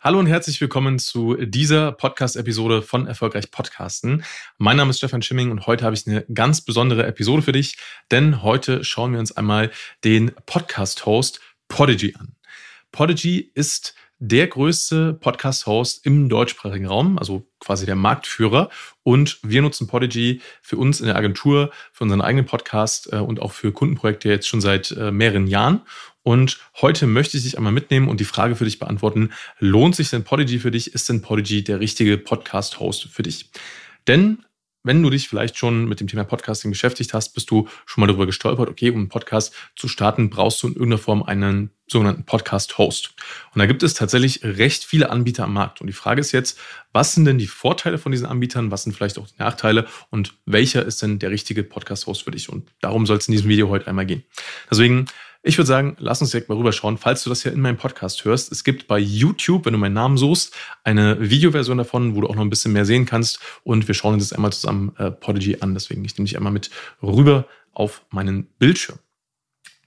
Hallo und herzlich willkommen zu dieser Podcast-Episode von Erfolgreich Podcasten. Mein Name ist Stefan Schimming und heute habe ich eine ganz besondere Episode für dich, denn heute schauen wir uns einmal den Podcast-Host Podigy an. Podigy ist der größte Podcast-Host im deutschsprachigen Raum, also quasi der Marktführer. Und wir nutzen Podigy für uns in der Agentur, für unseren eigenen Podcast äh, und auch für Kundenprojekte jetzt schon seit äh, mehreren Jahren. Und heute möchte ich dich einmal mitnehmen und die Frage für dich beantworten, lohnt sich denn Podigy für dich? Ist denn Podigy der richtige Podcast-Host für dich? Denn wenn du dich vielleicht schon mit dem Thema Podcasting beschäftigt hast, bist du schon mal darüber gestolpert, okay, um einen Podcast zu starten, brauchst du in irgendeiner Form einen sogenannten Podcast-Host. Und da gibt es tatsächlich recht viele Anbieter am Markt. Und die Frage ist jetzt, was sind denn die Vorteile von diesen Anbietern? Was sind vielleicht auch die Nachteile? Und welcher ist denn der richtige Podcast-Host für dich? Und darum soll es in diesem Video heute einmal gehen. Deswegen ich würde sagen, lass uns direkt mal rüberschauen. Falls du das hier in meinem Podcast hörst, es gibt bei YouTube, wenn du meinen Namen suchst, eine Videoversion davon, wo du auch noch ein bisschen mehr sehen kannst. Und wir schauen uns jetzt einmal zusammen äh, Podigy an. Deswegen, ich nehme dich einmal mit rüber auf meinen Bildschirm.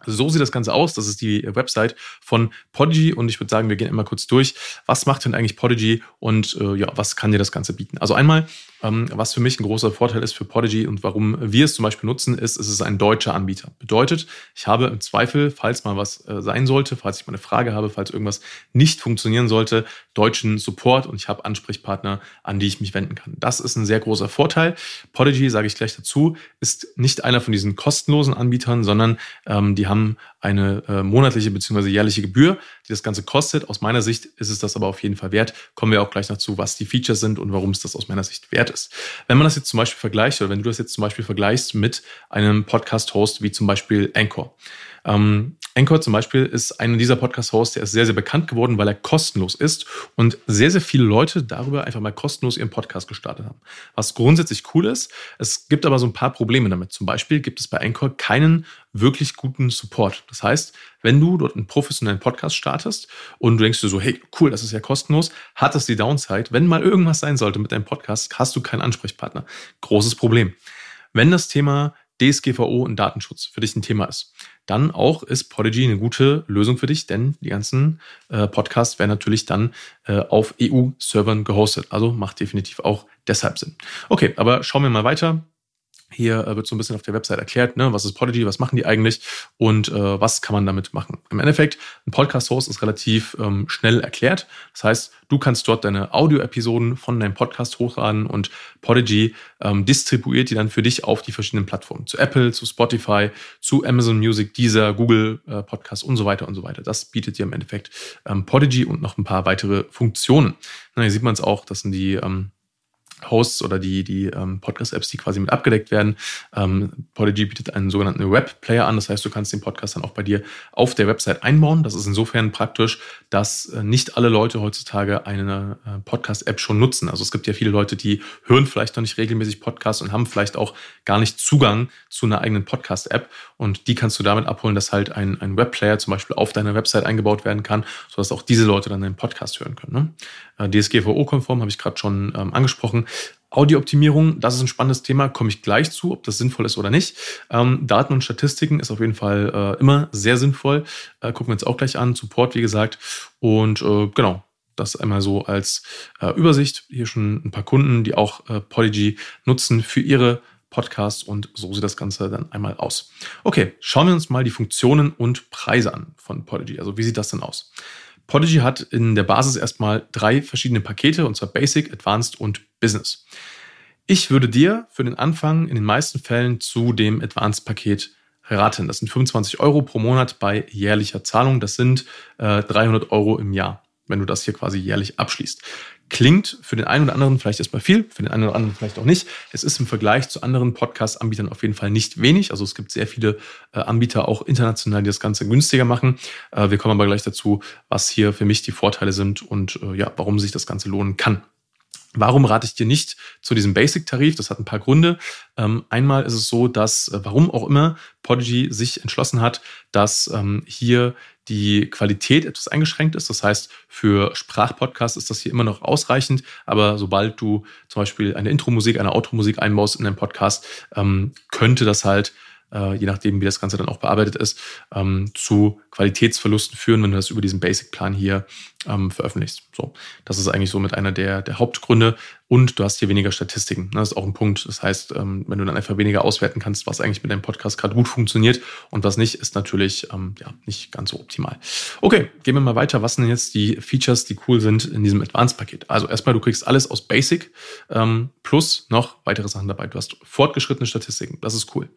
So sieht das Ganze aus. Das ist die Website von Podigy und ich würde sagen, wir gehen immer kurz durch. Was macht denn eigentlich Podigy und äh, ja, was kann dir das Ganze bieten? Also einmal ähm, was für mich ein großer Vorteil ist für Podigy und warum wir es zum Beispiel nutzen, ist, es ist ein deutscher Anbieter. Bedeutet, ich habe im Zweifel, falls mal was äh, sein sollte, falls ich mal eine Frage habe, falls irgendwas nicht funktionieren sollte, deutschen Support und ich habe Ansprechpartner, an die ich mich wenden kann. Das ist ein sehr großer Vorteil. Podigy, sage ich gleich dazu, ist nicht einer von diesen kostenlosen Anbietern, sondern ähm, die haben eine äh, monatliche bzw. jährliche Gebühr, die das Ganze kostet. Aus meiner Sicht ist es das aber auf jeden Fall wert. Kommen wir auch gleich dazu, was die Features sind und warum es das aus meiner Sicht wert ist. Wenn man das jetzt zum Beispiel vergleicht oder wenn du das jetzt zum Beispiel vergleichst mit einem Podcast-Host wie zum Beispiel Anchor. Ähm, Anchor zum Beispiel ist einer dieser Podcast-Hosts, der ist sehr, sehr bekannt geworden, weil er kostenlos ist und sehr, sehr viele Leute darüber einfach mal kostenlos ihren Podcast gestartet haben. Was grundsätzlich cool ist. Es gibt aber so ein paar Probleme damit. Zum Beispiel gibt es bei Anchor keinen wirklich guten Support. Das heißt, wenn du dort einen professionellen Podcast startest und du denkst dir so, hey, cool, das ist ja kostenlos, hat das die Downside. Wenn mal irgendwas sein sollte mit deinem Podcast, hast du keinen Ansprechpartner. Großes Problem. Wenn das Thema DSGVO und Datenschutz für dich ein Thema ist, dann auch ist Podigy eine gute Lösung für dich, denn die ganzen äh, Podcasts werden natürlich dann äh, auf EU-Servern gehostet. Also macht definitiv auch deshalb Sinn. Okay, aber schauen wir mal weiter. Hier äh, wird so ein bisschen auf der Website erklärt, ne, was ist Podigy, was machen die eigentlich und äh, was kann man damit machen. Im Endeffekt, ein Podcast-Host ist relativ ähm, schnell erklärt. Das heißt, du kannst dort deine Audio-Episoden von deinem Podcast hochladen und Podigy ähm, distribuiert die dann für dich auf die verschiedenen Plattformen. Zu Apple, zu Spotify, zu Amazon Music, Deezer, Google äh, Podcast und so weiter und so weiter. Das bietet dir im Endeffekt ähm, Podigy und noch ein paar weitere Funktionen. Na, hier sieht man es auch, das sind die ähm, Hosts oder die, die ähm, Podcast-Apps, die quasi mit abgedeckt werden. Ähm, Podigy bietet einen sogenannten Web-Player an. Das heißt, du kannst den Podcast dann auch bei dir auf der Website einbauen. Das ist insofern praktisch, dass äh, nicht alle Leute heutzutage eine äh, Podcast-App schon nutzen. Also es gibt ja viele Leute, die hören vielleicht noch nicht regelmäßig Podcasts und haben vielleicht auch gar nicht Zugang zu einer eigenen Podcast-App. Und die kannst du damit abholen, dass halt ein, ein Web-Player zum Beispiel auf deiner Website eingebaut werden kann, sodass auch diese Leute dann den Podcast hören können. Ne? Äh, DSGVO-konform habe ich gerade schon ähm, angesprochen. Audiooptimierung, das ist ein spannendes Thema, komme ich gleich zu, ob das sinnvoll ist oder nicht. Ähm, Daten und Statistiken ist auf jeden Fall äh, immer sehr sinnvoll. Äh, gucken wir uns auch gleich an. Support, wie gesagt. Und äh, genau, das einmal so als äh, Übersicht. Hier schon ein paar Kunden, die auch äh, Polygy nutzen für ihre Podcasts und so sieht das Ganze dann einmal aus. Okay, schauen wir uns mal die Funktionen und Preise an von Polygy. Also wie sieht das denn aus? Podigy hat in der Basis erstmal drei verschiedene Pakete, und zwar Basic, Advanced und Business. Ich würde dir für den Anfang in den meisten Fällen zu dem Advanced-Paket raten. Das sind 25 Euro pro Monat bei jährlicher Zahlung. Das sind äh, 300 Euro im Jahr, wenn du das hier quasi jährlich abschließt. Klingt für den einen oder anderen vielleicht erstmal viel, für den einen oder anderen vielleicht auch nicht. Es ist im Vergleich zu anderen Podcast-Anbietern auf jeden Fall nicht wenig. Also es gibt sehr viele äh, Anbieter auch international, die das Ganze günstiger machen. Äh, wir kommen aber gleich dazu, was hier für mich die Vorteile sind und äh, ja, warum sich das Ganze lohnen kann. Warum rate ich dir nicht zu diesem Basic-Tarif? Das hat ein paar Gründe. Ähm, einmal ist es so, dass, warum auch immer, Podigy sich entschlossen hat, dass ähm, hier die Qualität etwas eingeschränkt ist. Das heißt, für Sprachpodcasts ist das hier immer noch ausreichend, aber sobald du zum Beispiel eine Intro-Musik, eine Outro-Musik einbaust in deinen Podcast, ähm, könnte das halt äh, je nachdem, wie das Ganze dann auch bearbeitet ist, ähm, zu Qualitätsverlusten führen, wenn du das über diesen Basic-Plan hier ähm, veröffentlichst. So, das ist eigentlich so mit einer der, der Hauptgründe. Und du hast hier weniger Statistiken. Das ist auch ein Punkt. Das heißt, ähm, wenn du dann einfach weniger auswerten kannst, was eigentlich mit deinem Podcast gerade gut funktioniert und was nicht, ist natürlich ähm, ja, nicht ganz so optimal. Okay, gehen wir mal weiter. Was sind jetzt die Features, die cool sind in diesem Advanced-Paket? Also erstmal, du kriegst alles aus Basic ähm, plus noch weitere Sachen dabei. Du hast fortgeschrittene Statistiken. Das ist cool.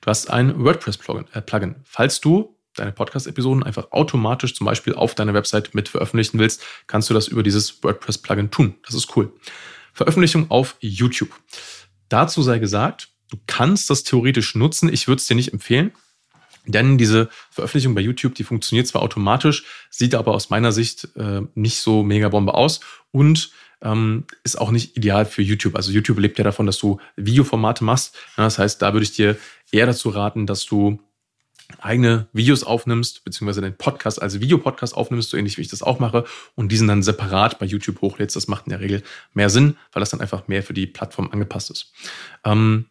Du hast ein WordPress-Plugin. Äh. Falls du deine Podcast-Episoden einfach automatisch zum Beispiel auf deiner Website mit veröffentlichen willst, kannst du das über dieses WordPress-Plugin tun. Das ist cool. Veröffentlichung auf YouTube. Dazu sei gesagt, du kannst das theoretisch nutzen. Ich würde es dir nicht empfehlen. Denn diese Veröffentlichung bei YouTube, die funktioniert zwar automatisch, sieht aber aus meiner Sicht äh, nicht so mega Bombe aus und ähm, ist auch nicht ideal für YouTube. Also YouTube lebt ja davon, dass du Videoformate machst. Das heißt, da würde ich dir eher dazu raten, dass du eigene Videos aufnimmst, beziehungsweise den Podcast als Videopodcast aufnimmst, so ähnlich wie ich das auch mache, und diesen dann separat bei YouTube hochlädst. Das macht in der Regel mehr Sinn, weil das dann einfach mehr für die Plattform angepasst ist. Ähm,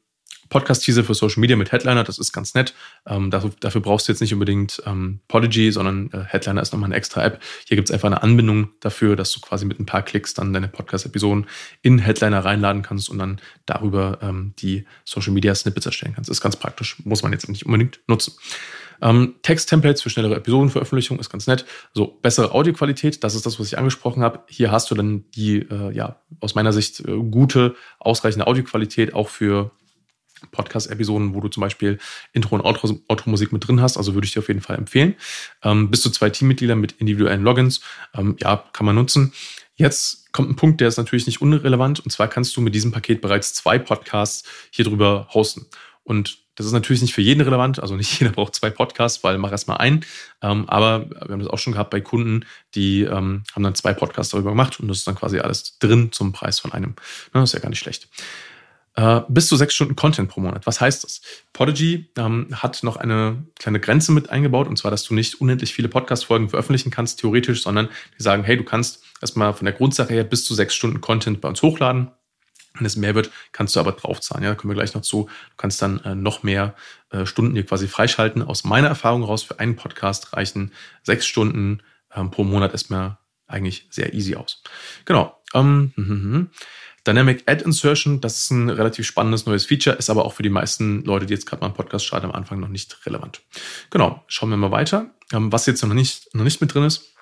Podcast-Teaser für Social Media mit Headliner, das ist ganz nett. Ähm, dafür, dafür, brauchst du jetzt nicht unbedingt ähm, Podigy, sondern äh, Headliner ist nochmal eine extra App. Hier gibt es einfach eine Anbindung dafür, dass du quasi mit ein paar Klicks dann deine Podcast-Episoden in Headliner reinladen kannst und dann darüber ähm, die Social Media Snippets erstellen kannst. Ist ganz praktisch, muss man jetzt nicht unbedingt nutzen. Ähm, Text-Templates für schnellere Episodenveröffentlichung ist ganz nett. So, bessere Audioqualität, das ist das, was ich angesprochen habe. Hier hast du dann die, äh, ja, aus meiner Sicht äh, gute, ausreichende Audioqualität auch für Podcast-Episoden, wo du zum Beispiel Intro- und Outro-Musik mit drin hast. Also würde ich dir auf jeden Fall empfehlen. Ähm, bis zu zwei Teammitglieder mit individuellen Logins. Ähm, ja, kann man nutzen. Jetzt kommt ein Punkt, der ist natürlich nicht unrelevant. Und zwar kannst du mit diesem Paket bereits zwei Podcasts hier drüber hosten. Und das ist natürlich nicht für jeden relevant, also nicht jeder braucht zwei Podcasts, weil mach erstmal einen. Ähm, aber wir haben das auch schon gehabt bei Kunden, die ähm, haben dann zwei Podcasts darüber gemacht und das ist dann quasi alles drin zum Preis von einem. Das ist ja gar nicht schlecht. Äh, bis zu sechs Stunden Content pro Monat. Was heißt das? Podigy ähm, hat noch eine kleine Grenze mit eingebaut, und zwar, dass du nicht unendlich viele Podcast-Folgen veröffentlichen kannst, theoretisch, sondern die sagen, hey, du kannst erstmal von der Grundsache her bis zu sechs Stunden Content bei uns hochladen. Wenn es mehr wird, kannst du aber draufzahlen. Ja, da kommen wir gleich noch zu. Du kannst dann äh, noch mehr äh, Stunden dir quasi freischalten. Aus meiner Erfahrung raus, für einen Podcast reichen sechs Stunden ähm, pro Monat erstmal eigentlich sehr easy aus. Genau. Ähm, hm, hm, hm. Dynamic Ad Insertion, das ist ein relativ spannendes neues Feature, ist aber auch für die meisten Leute, die jetzt gerade mal einen Podcast starten, am Anfang noch nicht relevant. Genau, schauen wir mal weiter. Ähm, was jetzt noch nicht, noch nicht mit drin ist,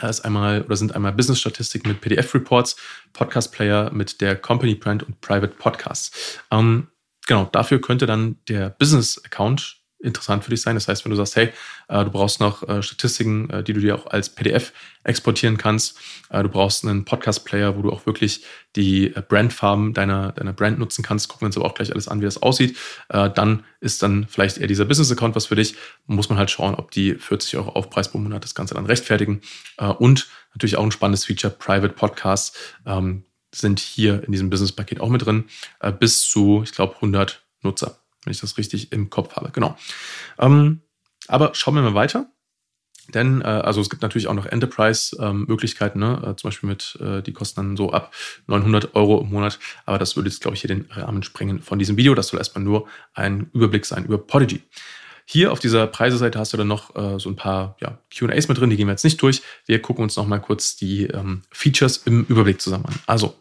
ist einmal oder sind einmal Business-Statistiken mit PDF-Reports, Podcast-Player mit der Company Brand und Private Podcasts. Ähm, genau, dafür könnte dann der Business-Account interessant für dich sein. Das heißt, wenn du sagst, hey, äh, du brauchst noch äh, Statistiken, äh, die du dir auch als PDF exportieren kannst, du brauchst einen Podcast-Player, wo du auch wirklich die Brandfarben deiner, deiner Brand nutzen kannst, gucken wir uns aber auch gleich alles an, wie das aussieht, dann ist dann vielleicht eher dieser Business-Account was für dich. Muss man halt schauen, ob die 40 Euro Aufpreis pro Monat das Ganze dann rechtfertigen. und natürlich auch ein spannendes Feature, Private Podcasts ähm, sind hier in diesem Business-Paket auch mit drin, bis zu, ich glaube, 100 Nutzer wenn ich das richtig im Kopf habe. Genau. Ähm, aber schauen wir mal weiter. Denn, äh, also es gibt natürlich auch noch Enterprise-Möglichkeiten, ähm, ne? Äh, zum Beispiel mit, äh, die kosten dann so ab 900 Euro im Monat. Aber das würde jetzt, glaube ich, hier den Rahmen sprengen von diesem Video. Das soll erstmal nur ein Überblick sein über Podigy. Hier auf dieser Preiseseite hast du dann noch äh, so ein paar ja, QAs mit drin, die gehen wir jetzt nicht durch. Wir gucken uns nochmal kurz die ähm, Features im Überblick zusammen an. Also,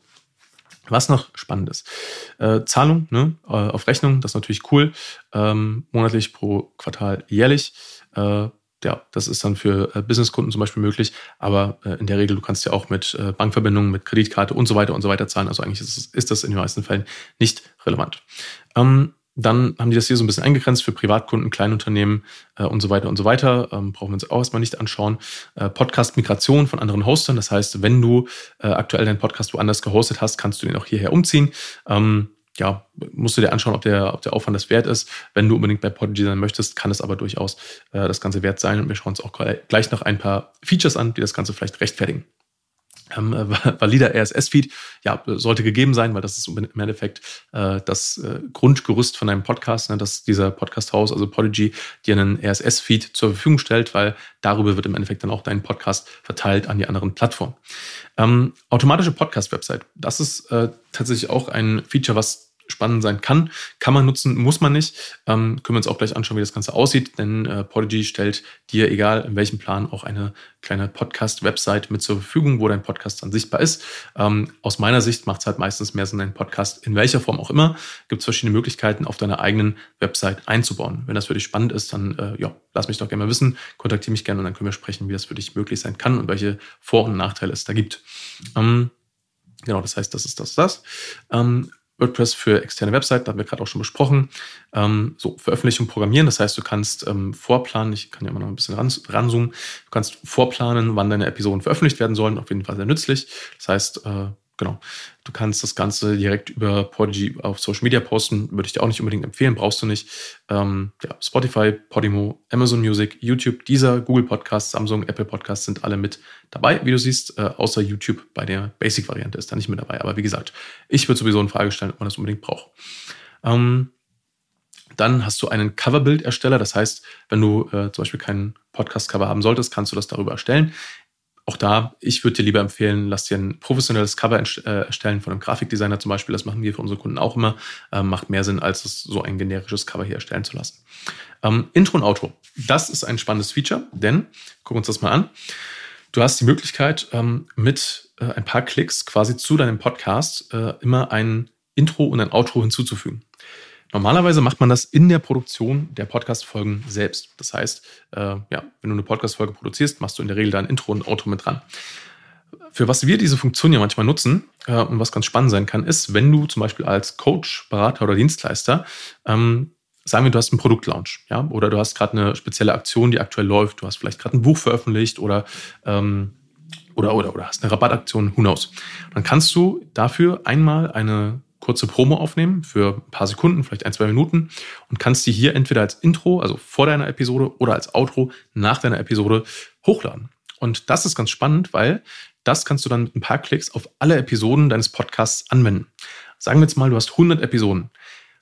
was noch spannend ist. Äh, Zahlung ne, äh, auf Rechnung, das ist natürlich cool. Ähm, monatlich pro Quartal jährlich. Äh, ja, das ist dann für äh, Businesskunden zum Beispiel möglich, aber äh, in der Regel, du kannst ja auch mit äh, Bankverbindungen, mit Kreditkarte und so weiter und so weiter zahlen. Also eigentlich ist, ist das in den meisten Fällen nicht relevant. Ähm, dann haben die das hier so ein bisschen eingegrenzt für Privatkunden, Kleinunternehmen äh, und so weiter und so weiter. Ähm, brauchen wir uns auch erstmal nicht anschauen. Äh, Podcast-Migration von anderen Hostern. Das heißt, wenn du äh, aktuell deinen Podcast woanders gehostet hast, kannst du den auch hierher umziehen. Ähm, ja, musst du dir anschauen, ob der, ob der Aufwand das wert ist. Wenn du unbedingt bei Podigy sein möchtest, kann es aber durchaus äh, das Ganze wert sein. Und wir schauen uns auch gleich noch ein paar Features an, die das Ganze vielleicht rechtfertigen ähm, valider RSS-Feed, ja, sollte gegeben sein, weil das ist im Endeffekt äh, das äh, Grundgerüst von einem Podcast, ne, dass dieser Podcast-Haus, also Podigy, dir einen RSS-Feed zur Verfügung stellt, weil darüber wird im Endeffekt dann auch dein Podcast verteilt an die anderen Plattformen. Ähm, automatische Podcast-Website, das ist äh, tatsächlich auch ein Feature, was spannend sein kann. Kann man nutzen, muss man nicht. Ähm, können wir uns auch gleich anschauen, wie das Ganze aussieht, denn äh, Podigy stellt dir, egal in welchem Plan, auch eine kleine Podcast-Website mit zur Verfügung, wo dein Podcast dann sichtbar ist. Ähm, aus meiner Sicht macht es halt meistens mehr Sinn, deinen Podcast in welcher Form auch immer. Gibt es verschiedene Möglichkeiten, auf deiner eigenen Website einzubauen. Wenn das für dich spannend ist, dann äh, ja, lass mich doch gerne mal wissen, kontaktiere mich gerne und dann können wir sprechen, wie das für dich möglich sein kann und welche Vor- und Nachteile es da gibt. Ähm, genau, das heißt, das ist das, das. Ähm, WordPress für externe Webseiten, da haben wir gerade auch schon besprochen. Ähm, so, Veröffentlichung programmieren, das heißt, du kannst ähm, vorplanen, ich kann ja mal noch ein bisschen ran, ranzoomen, du kannst vorplanen, wann deine Episoden veröffentlicht werden sollen, auf jeden Fall sehr nützlich. Das heißt, äh, Genau. Du kannst das Ganze direkt über Podigy auf Social Media posten. Würde ich dir auch nicht unbedingt empfehlen, brauchst du nicht. Ähm, ja, Spotify, Podimo, Amazon Music, YouTube, dieser Google Podcast, Samsung, Apple Podcast sind alle mit dabei, wie du siehst, äh, außer YouTube bei der Basic-Variante ist da nicht mit dabei. Aber wie gesagt, ich würde sowieso in Frage stellen, ob man das unbedingt braucht. Ähm, dann hast du einen Coverbild-Ersteller. Das heißt, wenn du äh, zum Beispiel keinen Podcast-Cover haben solltest, kannst du das darüber erstellen auch da, ich würde dir lieber empfehlen, lass dir ein professionelles Cover äh, erstellen von einem Grafikdesigner zum Beispiel. Das machen wir für unsere Kunden auch immer. Ähm, macht mehr Sinn, als es so ein generisches Cover hier erstellen zu lassen. Ähm, Intro und Outro. Das ist ein spannendes Feature, denn, gucken wir uns das mal an. Du hast die Möglichkeit, ähm, mit äh, ein paar Klicks quasi zu deinem Podcast äh, immer ein Intro und ein Outro hinzuzufügen. Normalerweise macht man das in der Produktion der Podcast-Folgen selbst. Das heißt, äh, ja, wenn du eine Podcast-Folge produzierst, machst du in der Regel da ein Intro und Outro mit dran. Für was wir diese Funktion ja manchmal nutzen äh, und was ganz spannend sein kann, ist, wenn du zum Beispiel als Coach, Berater oder Dienstleister ähm, sagen wir, du hast einen Produktlaunch, ja, oder du hast gerade eine spezielle Aktion, die aktuell läuft, du hast vielleicht gerade ein Buch veröffentlicht oder ähm, oder, oder, oder hast eine Rabattaktion, who knows. Dann kannst du dafür einmal eine kurze Promo aufnehmen für ein paar Sekunden, vielleicht ein, zwei Minuten und kannst die hier entweder als Intro, also vor deiner Episode oder als Outro nach deiner Episode hochladen. Und das ist ganz spannend, weil das kannst du dann mit ein paar Klicks auf alle Episoden deines Podcasts anwenden. Sagen wir jetzt mal, du hast 100 Episoden.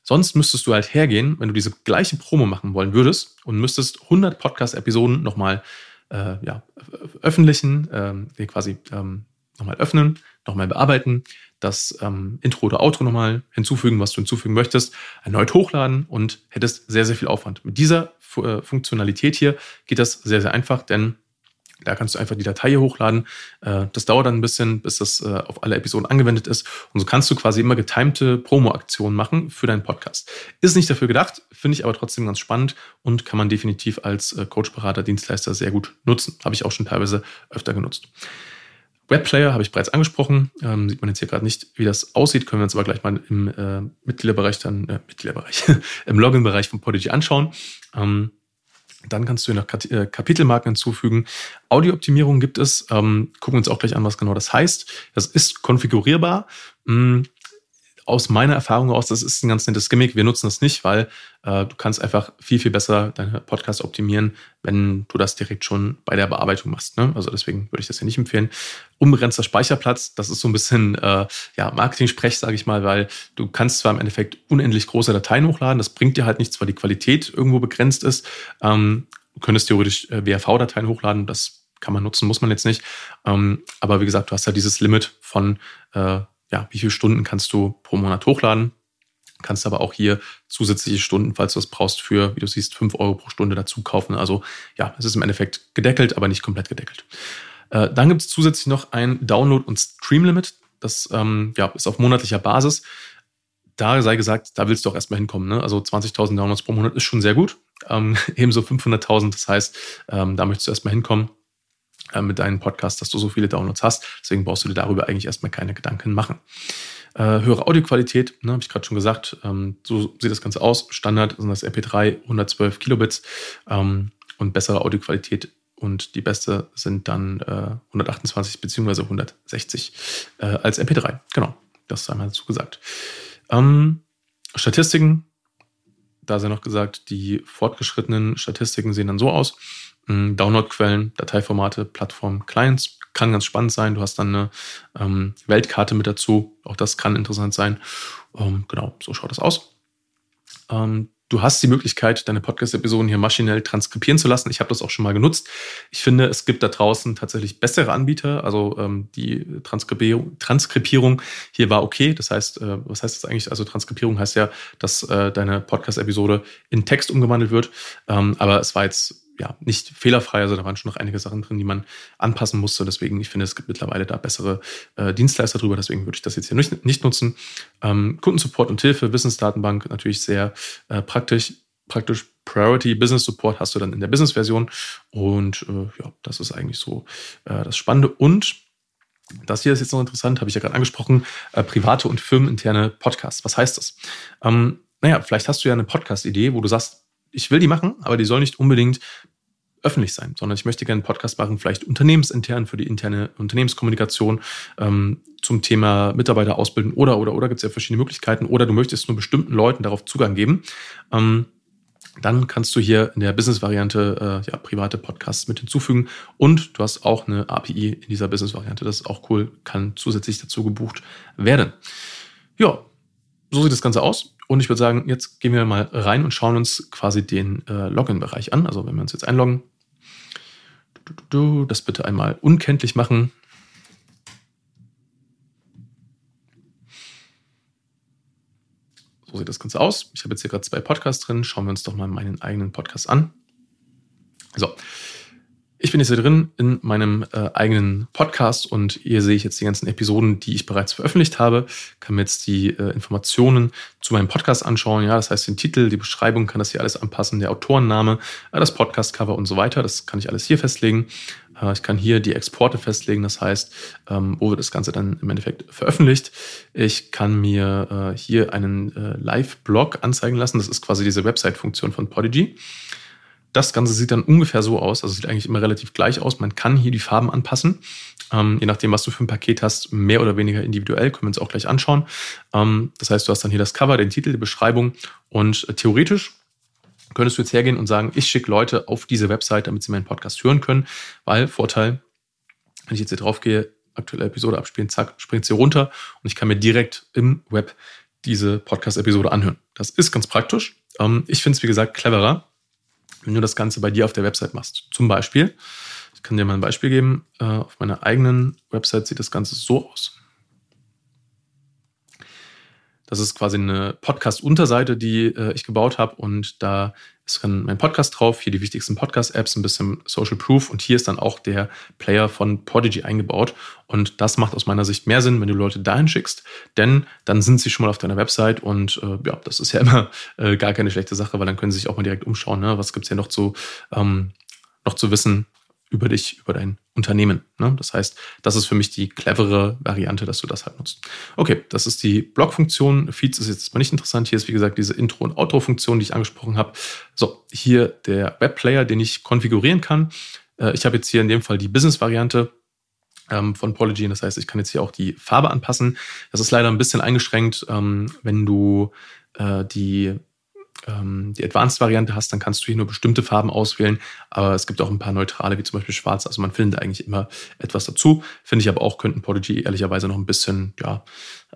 Sonst müsstest du halt hergehen, wenn du diese gleiche Promo machen wollen würdest und müsstest 100 Podcast-Episoden nochmal äh, ja, öffentlichen, äh, quasi ähm, nochmal öffnen, nochmal bearbeiten, das ähm, Intro oder Outro nochmal hinzufügen, was du hinzufügen möchtest, erneut hochladen und hättest sehr, sehr viel Aufwand. Mit dieser äh, Funktionalität hier geht das sehr, sehr einfach, denn da kannst du einfach die Datei hier hochladen. Äh, das dauert dann ein bisschen, bis das äh, auf alle Episoden angewendet ist. Und so kannst du quasi immer getimte Promo-Aktionen machen für deinen Podcast. Ist nicht dafür gedacht, finde ich aber trotzdem ganz spannend und kann man definitiv als äh, Coach, Berater, Dienstleister sehr gut nutzen. Habe ich auch schon teilweise öfter genutzt. Webplayer habe ich bereits angesprochen. Ähm, sieht man jetzt hier gerade nicht, wie das aussieht, können wir uns aber gleich mal im äh, Mitgliederbereich dann, äh, Mitgliederbereich, im Login-Bereich von Podigy anschauen. Ähm, dann kannst du hier noch äh, Kapitelmarken hinzufügen. Audiooptimierung gibt es. Ähm, gucken wir uns auch gleich an, was genau das heißt. Das ist konfigurierbar. Hm, aus meiner Erfahrung aus, das ist ein ganz nettes Gimmick. Wir nutzen das nicht, weil äh, du kannst einfach viel, viel besser deine Podcast optimieren, wenn du das direkt schon bei der Bearbeitung machst. Ne? Also deswegen würde ich das hier nicht empfehlen. Unbegrenzter Speicherplatz, das ist so ein bisschen äh, ja, Marketing-Sprech, sage ich mal, weil du kannst zwar im Endeffekt unendlich große Dateien hochladen, das bringt dir halt nichts, weil die Qualität irgendwo begrenzt ist. Ähm, du könntest theoretisch äh, WRV-Dateien hochladen, das kann man nutzen, muss man jetzt nicht. Ähm, aber wie gesagt, du hast ja dieses Limit von äh, ja, wie viele Stunden kannst du pro Monat hochladen. Kannst aber auch hier zusätzliche Stunden, falls du das brauchst, für, wie du siehst, fünf Euro pro Stunde dazu kaufen. Also ja, es ist im Endeffekt gedeckelt, aber nicht komplett gedeckelt. Äh, dann gibt es zusätzlich noch ein Download- und Stream-Limit. Das ähm, ja, ist auf monatlicher Basis. Da sei gesagt, da willst du auch erstmal hinkommen. Ne? Also 20.000 Downloads pro Monat ist schon sehr gut. Ähm, ebenso 500.000. Das heißt, ähm, da möchtest du erstmal hinkommen. Äh, mit deinem Podcast, dass du so viele Downloads hast. Deswegen brauchst du dir darüber eigentlich erstmal keine Gedanken machen. Äh, höhere Audioqualität, ne, habe ich gerade schon gesagt. Ähm, so sieht das Ganze aus. Standard sind das MP3 112 Kilobits ähm, und bessere Audioqualität und die beste sind dann äh, 128 bzw. 160 äh, als MP3. Genau, das einmal dazu gesagt. Ähm, Statistiken, da sei noch gesagt, die fortgeschrittenen Statistiken sehen dann so aus. Hm, Downloadquellen, Dateiformate, Plattform, Clients. Kann ganz spannend sein. Du hast dann eine ähm, Weltkarte mit dazu. Auch das kann interessant sein. Ähm, genau, so schaut das aus. Ähm, Du hast die Möglichkeit, deine Podcast-Episoden hier maschinell transkribieren zu lassen. Ich habe das auch schon mal genutzt. Ich finde, es gibt da draußen tatsächlich bessere Anbieter. Also ähm, die Transkribierung, Transkribierung hier war okay. Das heißt, äh, was heißt das eigentlich? Also Transkribierung heißt ja, dass äh, deine Podcast-Episode in Text umgewandelt wird. Ähm, aber es war jetzt ja, nicht fehlerfrei, also da waren schon noch einige Sachen drin, die man anpassen musste. Deswegen, ich finde, es gibt mittlerweile da bessere äh, Dienstleister drüber, deswegen würde ich das jetzt hier nicht, nicht nutzen. Ähm, Kundensupport und Hilfe, Wissensdatenbank natürlich sehr äh, praktisch. Praktisch Priority Business Support hast du dann in der Business-Version. Und äh, ja, das ist eigentlich so äh, das Spannende. Und das hier ist jetzt noch interessant, habe ich ja gerade angesprochen, äh, private und firmeninterne Podcasts. Was heißt das? Ähm, naja, vielleicht hast du ja eine Podcast-Idee, wo du sagst, ich will die machen, aber die soll nicht unbedingt öffentlich sein, sondern ich möchte gerne einen Podcast machen, vielleicht unternehmensintern für die interne Unternehmenskommunikation ähm, zum Thema Mitarbeiter ausbilden oder, oder, oder gibt es ja verschiedene Möglichkeiten oder du möchtest nur bestimmten Leuten darauf Zugang geben. Ähm, dann kannst du hier in der Business-Variante äh, ja, private Podcasts mit hinzufügen und du hast auch eine API in dieser Business-Variante. Das ist auch cool, kann zusätzlich dazu gebucht werden. Ja, so sieht das Ganze aus. Und ich würde sagen, jetzt gehen wir mal rein und schauen uns quasi den äh, Login-Bereich an. Also wenn wir uns jetzt einloggen, das bitte einmal unkenntlich machen. So sieht das Ganze aus. Ich habe jetzt hier gerade zwei Podcasts drin. Schauen wir uns doch mal meinen eigenen Podcast an. So, ich bin jetzt hier drin in meinem äh, eigenen Podcast und hier sehe ich jetzt die ganzen Episoden, die ich bereits veröffentlicht habe. Kann mir jetzt die äh, Informationen zu meinem Podcast anschauen. Ja, das heißt den Titel, die Beschreibung, kann das hier alles anpassen, der Autorenname, äh, das Podcast-Cover und so weiter. Das kann ich alles hier festlegen. Äh, ich kann hier die Exporte festlegen, das heißt, ähm, wo wird das Ganze dann im Endeffekt veröffentlicht. Ich kann mir äh, hier einen äh, Live-Blog anzeigen lassen. Das ist quasi diese Website-Funktion von Podigy. Das Ganze sieht dann ungefähr so aus, also sieht eigentlich immer relativ gleich aus. Man kann hier die Farben anpassen, ähm, je nachdem, was du für ein Paket hast, mehr oder weniger individuell, können wir uns auch gleich anschauen. Ähm, das heißt, du hast dann hier das Cover, den Titel, die Beschreibung und äh, theoretisch könntest du jetzt hergehen und sagen, ich schicke Leute auf diese Website, damit sie meinen Podcast hören können, weil Vorteil, wenn ich jetzt hier drauf gehe, aktuelle Episode abspielen, zack, springt sie runter und ich kann mir direkt im Web diese Podcast-Episode anhören. Das ist ganz praktisch. Ähm, ich finde es, wie gesagt, cleverer, wenn du das Ganze bei dir auf der Website machst. Zum Beispiel, ich kann dir mal ein Beispiel geben, äh, auf meiner eigenen Website sieht das Ganze so aus. Das ist quasi eine Podcast-Unterseite, die äh, ich gebaut habe und da ist dann mein Podcast drauf, hier die wichtigsten Podcast-Apps, ein bisschen Social Proof und hier ist dann auch der Player von Podigy eingebaut und das macht aus meiner Sicht mehr Sinn, wenn du Leute dahin schickst, denn dann sind sie schon mal auf deiner Website und äh, ja, das ist ja immer äh, gar keine schlechte Sache, weil dann können sie sich auch mal direkt umschauen, ne? was gibt's hier noch zu, ähm, noch zu wissen, über dich, über dein Unternehmen. Ne? Das heißt, das ist für mich die clevere Variante, dass du das halt nutzt. Okay, das ist die Blog-Funktion. Feeds ist jetzt mal nicht interessant. Hier ist, wie gesagt, diese Intro- und Outro-Funktion, die ich angesprochen habe. So, hier der Webplayer, den ich konfigurieren kann. Äh, ich habe jetzt hier in dem Fall die Business-Variante ähm, von Polygy. Das heißt, ich kann jetzt hier auch die Farbe anpassen. Das ist leider ein bisschen eingeschränkt, ähm, wenn du äh, die ähm, die Advanced-Variante hast, dann kannst du hier nur bestimmte Farben auswählen. Aber es gibt auch ein paar neutrale, wie zum Beispiel schwarz. Also man findet eigentlich immer etwas dazu. Finde ich aber auch, könnten Podigy ehrlicherweise noch ein bisschen, ja,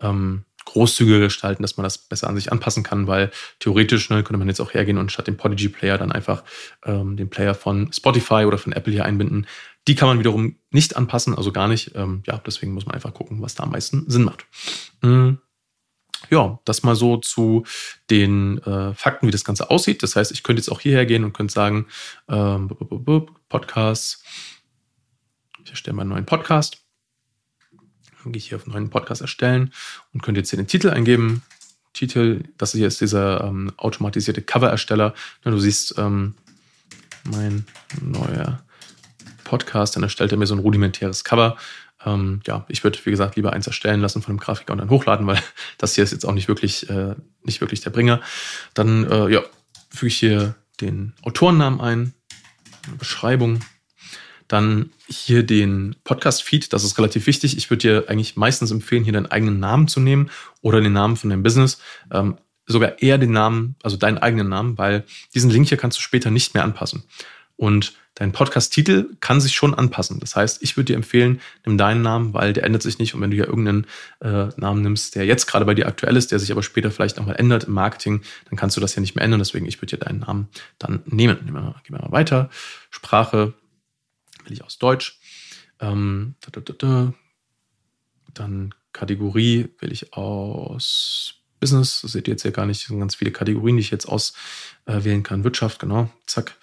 ähm, großzügiger gestalten, dass man das besser an sich anpassen kann, weil theoretisch ne, könnte man jetzt auch hergehen und statt dem Podigy Player dann einfach ähm, den Player von Spotify oder von Apple hier einbinden. Die kann man wiederum nicht anpassen, also gar nicht. Ähm, ja, deswegen muss man einfach gucken, was da am meisten Sinn macht. Mhm ja, das mal so zu den äh, Fakten, wie das Ganze aussieht. Das heißt, ich könnte jetzt auch hierher gehen und könnte sagen, ähm, Podcasts, ich erstelle mal einen neuen Podcast. Dann gehe ich hier auf neuen Podcast erstellen und könnte jetzt hier den Titel eingeben. Titel, das hier ist dieser ähm, automatisierte Cover-Ersteller. Du siehst ähm, mein neuer Podcast, dann erstellt er mir so ein rudimentäres Cover ähm, ja, ich würde, wie gesagt, lieber eins erstellen lassen von dem Grafiker und dann hochladen, weil das hier ist jetzt auch nicht wirklich, äh, nicht wirklich der Bringer. Dann äh, ja, füge ich hier den Autorennamen ein, Beschreibung, dann hier den Podcast-Feed, das ist relativ wichtig. Ich würde dir eigentlich meistens empfehlen, hier deinen eigenen Namen zu nehmen oder den Namen von deinem Business. Ähm, sogar eher den Namen, also deinen eigenen Namen, weil diesen Link hier kannst du später nicht mehr anpassen. Und dein Podcast-Titel kann sich schon anpassen. Das heißt, ich würde dir empfehlen, nimm deinen Namen, weil der ändert sich nicht. Und wenn du ja irgendeinen äh, Namen nimmst, der jetzt gerade bei dir aktuell ist, der sich aber später vielleicht nochmal ändert im Marketing, dann kannst du das ja nicht mehr ändern. Deswegen, ich würde dir deinen Namen dann nehmen. Gehen wir mal, gehen wir mal weiter. Sprache will ich aus Deutsch. Ähm, da, da, da, dann Kategorie will ich aus Business. Das seht ihr jetzt ja gar nicht. Das sind ganz viele Kategorien, die ich jetzt auswählen kann. Wirtschaft, genau. Zack.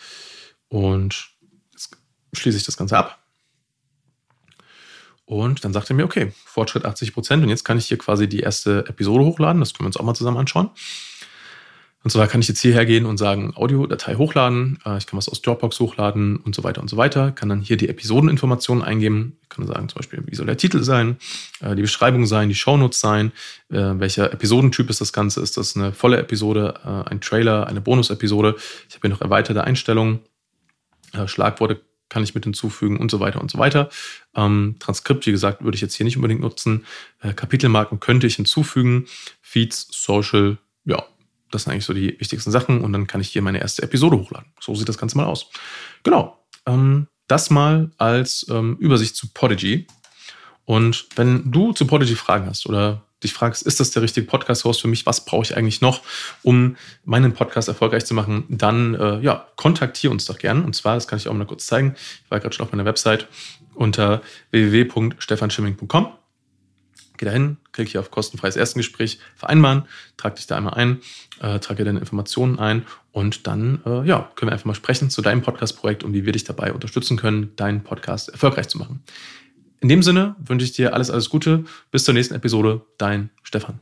Und jetzt schließe ich das Ganze ab. Und dann sagt er mir, okay, Fortschritt 80 Prozent. Und jetzt kann ich hier quasi die erste Episode hochladen. Das können wir uns auch mal zusammen anschauen. Und zwar kann ich jetzt hierher gehen und sagen, Audiodatei hochladen, äh, ich kann was aus Dropbox hochladen und so weiter und so weiter. Kann dann hier die Episodeninformationen eingeben. Ich kann sagen zum Beispiel, wie soll der Titel sein, äh, die Beschreibung sein, die Shownotes sein, äh, welcher Episodentyp ist das Ganze. Ist das eine volle Episode, ein Trailer, eine Bonusepisode? Ich habe hier noch erweiterte Einstellungen. Schlagworte kann ich mit hinzufügen und so weiter und so weiter. Ähm, Transkript, wie gesagt, würde ich jetzt hier nicht unbedingt nutzen. Kapitelmarken könnte ich hinzufügen. Feeds, Social, ja, das sind eigentlich so die wichtigsten Sachen und dann kann ich hier meine erste Episode hochladen. So sieht das Ganze mal aus. Genau. Ähm, das mal als ähm, Übersicht zu Podigy. Und wenn du zu Podigy Fragen hast oder dich fragst, ist das der richtige Podcast-Host für mich? Was brauche ich eigentlich noch, um meinen Podcast erfolgreich zu machen? Dann äh, ja, kontaktiere uns doch gerne. Und zwar, das kann ich auch mal kurz zeigen. Ich war gerade schon auf meiner Website unter www.stefanschimming.com. Geh dahin, klick hier auf kostenfreies Erstgespräch vereinbaren, trag dich da einmal ein, äh, trage deine Informationen ein und dann äh, ja, können wir einfach mal sprechen zu deinem Podcast-Projekt und wie wir dich dabei unterstützen können, deinen Podcast erfolgreich zu machen. In dem Sinne wünsche ich dir alles, alles Gute. Bis zur nächsten Episode. Dein Stefan.